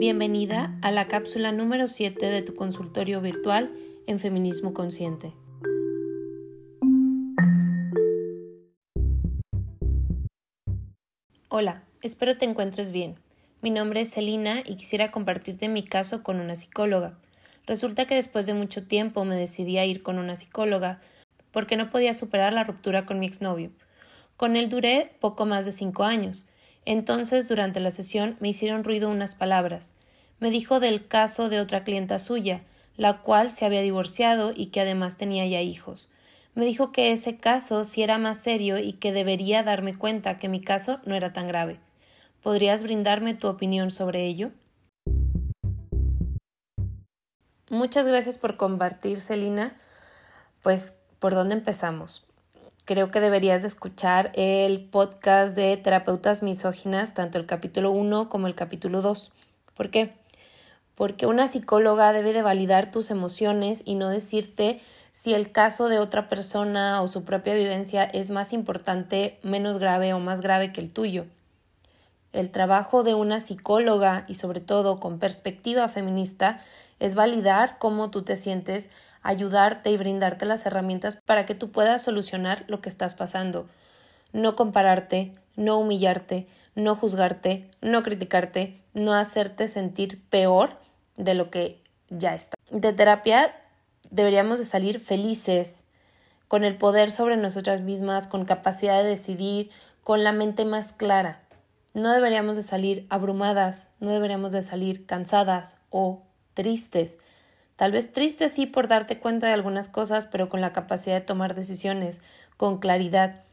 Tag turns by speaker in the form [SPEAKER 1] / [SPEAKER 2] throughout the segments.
[SPEAKER 1] Bienvenida a la cápsula número 7 de tu consultorio virtual en Feminismo Consciente. Hola, espero te encuentres bien. Mi nombre es Celina y quisiera compartirte mi caso con una psicóloga. Resulta que después de mucho tiempo me decidí a ir con una psicóloga porque no podía superar la ruptura con mi exnovio. Con él duré poco más de cinco años. Entonces, durante la sesión, me hicieron ruido unas palabras. Me dijo del caso de otra clienta suya, la cual se había divorciado y que además tenía ya hijos. Me dijo que ese caso sí era más serio y que debería darme cuenta que mi caso no era tan grave. ¿Podrías brindarme tu opinión sobre ello? Muchas gracias por compartir, Celina. Pues, ¿por dónde empezamos? Creo que deberías de escuchar el podcast de terapeutas misóginas, tanto el capítulo 1 como el capítulo 2. ¿Por qué? Porque una psicóloga debe de validar tus emociones y no decirte si el caso de otra persona o su propia vivencia es más importante, menos grave o más grave que el tuyo. El trabajo de una psicóloga y sobre todo con perspectiva feminista es validar cómo tú te sientes ayudarte y brindarte las herramientas para que tú puedas solucionar lo que estás pasando. No compararte, no humillarte, no juzgarte, no criticarte, no hacerte sentir peor de lo que ya está. De terapia deberíamos de salir felices, con el poder sobre nosotras mismas, con capacidad de decidir, con la mente más clara. No deberíamos de salir abrumadas, no deberíamos de salir cansadas o tristes. Tal vez triste sí por darte cuenta de algunas cosas, pero con la capacidad de tomar decisiones, con claridad.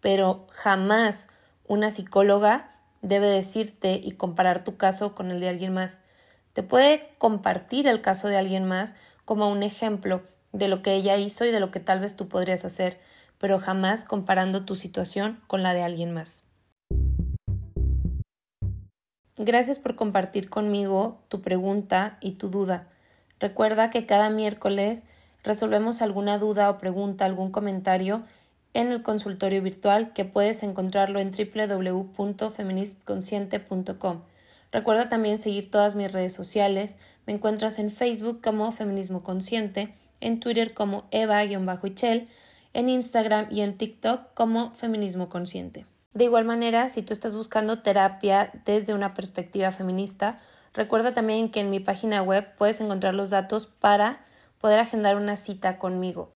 [SPEAKER 1] Pero jamás una psicóloga debe decirte y comparar tu caso con el de alguien más. Te puede compartir el caso de alguien más como un ejemplo de lo que ella hizo y de lo que tal vez tú podrías hacer, pero jamás comparando tu situación con la de alguien más. Gracias por compartir conmigo tu pregunta y tu duda. Recuerda que cada miércoles resolvemos alguna duda o pregunta, algún comentario en el consultorio virtual que puedes encontrarlo en www.feministconsciente.com. Recuerda también seguir todas mis redes sociales. Me encuentras en Facebook como Feminismo Consciente, en Twitter como Eva-Ichel, en Instagram y en TikTok como Feminismo Consciente. De igual manera, si tú estás buscando terapia desde una perspectiva feminista, Recuerda también que en mi página web puedes encontrar los datos para poder agendar una cita conmigo.